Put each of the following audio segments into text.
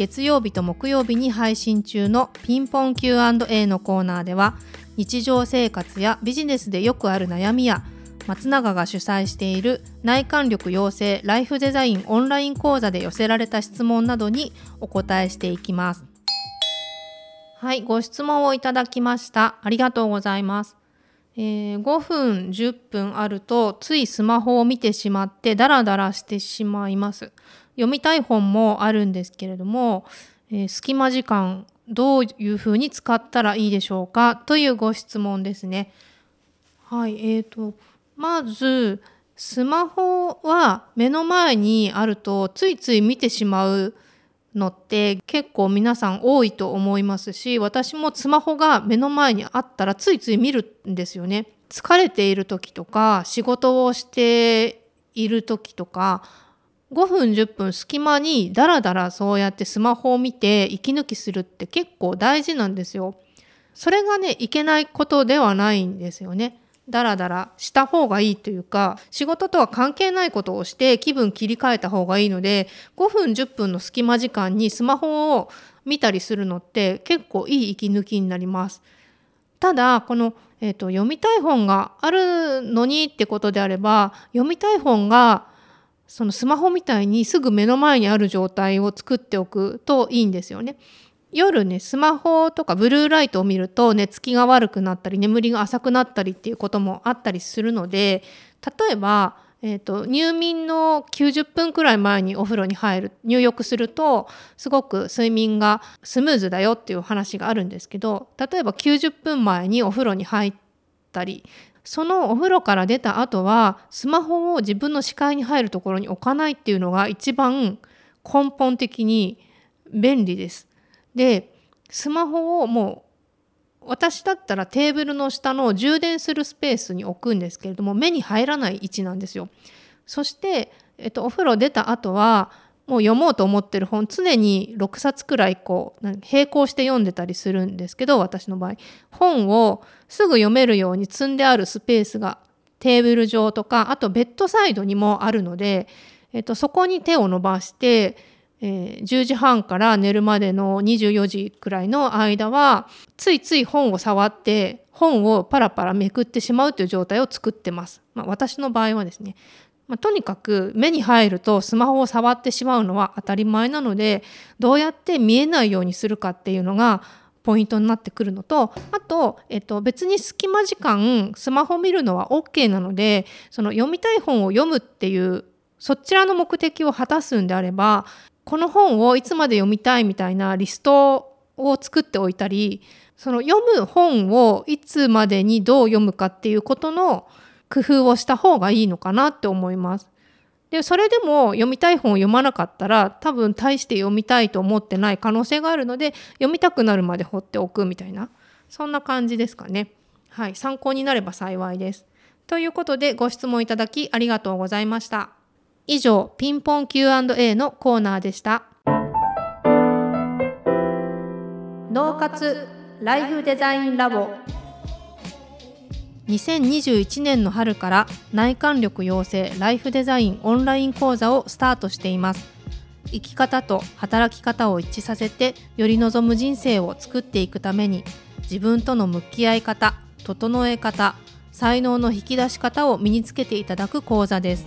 月曜日と木曜日に配信中のピンポン Q&A のコーナーでは日常生活やビジネスでよくある悩みや松永が主催している内観力養成ライフデザインオンライン講座で寄せられた質問などにお答えしていきます。はい、ご質問をいただきました。ありがとうございます。えー、5分10分あるとついスマホを見てしまってダラダラしてしまいます。読みたい本もあるんですけれども、えー、隙間時間どういうふうに使ったらいいでしょうかというご質問ですね。はい、えーと、まずスマホは目の前にあるとついつい見てしまうのって結構皆さん多いと思いますし私もスマホが目の前にあったらついつい見るんですよね。疲れている時とか仕事をしている時とか5分10分隙間にダラダラそうやってスマホを見て息抜きするって結構大事なんですよ。それがねいけないことではないんですよね。ダラダラした方がいいというか仕事とは関係ないことをして気分切り替えた方がいいので5分10分の隙間時間にスマホを見たりするのって結構いい息抜きになります。ただこの、えーと読みたい本があるのにってことであれば読みたい本がそのスマホみたいにすぐ目の前にある状態を作っておくといいんですよね。夜ねスマホとかブルーライトを見ると寝つきが悪くなったり眠りが浅くなったりっていうこともあったりするので例えば、えーと、入眠の90分くらい前にお風呂に入る入浴するとすごく睡眠がスムーズだよっていう話があるんですけど例えば90分前にお風呂に入ったりそのお風呂から出た後はスマホを自分の視界に入るところに置かないっていうのが一番根本的に便利です。でスマホをもう私だったらテーブルの下の充電するスペースに置くんですけれども目に入らない位置なんですよ。そして、えっと、お風呂出た後はもう読もうと思ってる本常に6冊くらいこう並行して読んでたりするんですけど私の場合本をすぐ読めるように積んであるスペースがテーブル上とかあとベッドサイドにもあるので、えっと、そこに手を伸ばして、えー、10時半から寝るまでの24時くらいの間はついつい本を触って本をパラパラめくってしまうという状態を作ってます。まあ、私の場合はですねまあ、とにかく目に入るとスマホを触ってしまうのは当たり前なのでどうやって見えないようにするかっていうのがポイントになってくるのとあと、えっと、別に隙間時間スマホ見るのは OK なのでその読みたい本を読むっていうそちらの目的を果たすんであればこの本をいつまで読みたいみたいなリストを作っておいたりその読む本をいつまでにどう読むかっていうことの工夫をした方がいいのかなって思います。でそれでも読みたい本を読まなかったら多分大して読みたいと思ってない可能性があるので読みたくなるまで放っておくみたいなそんな感じですかね。はい、参考になれば幸いです。ということでご質問いただきありがとうございました。以上ピンポン Q&A のコーナーでした。脳活ライフデザインラボ2021年の春から内観力養成ライフデザインオンライン講座をスタートしています。生き方と働き方を一致させてより望む人生を作っていくために自分との向き合い方整え方才能の引き出し方を身につけていただく講座です。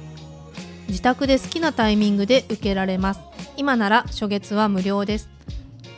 自宅で好きなタイミングで受けられます。今なら初月は無料です。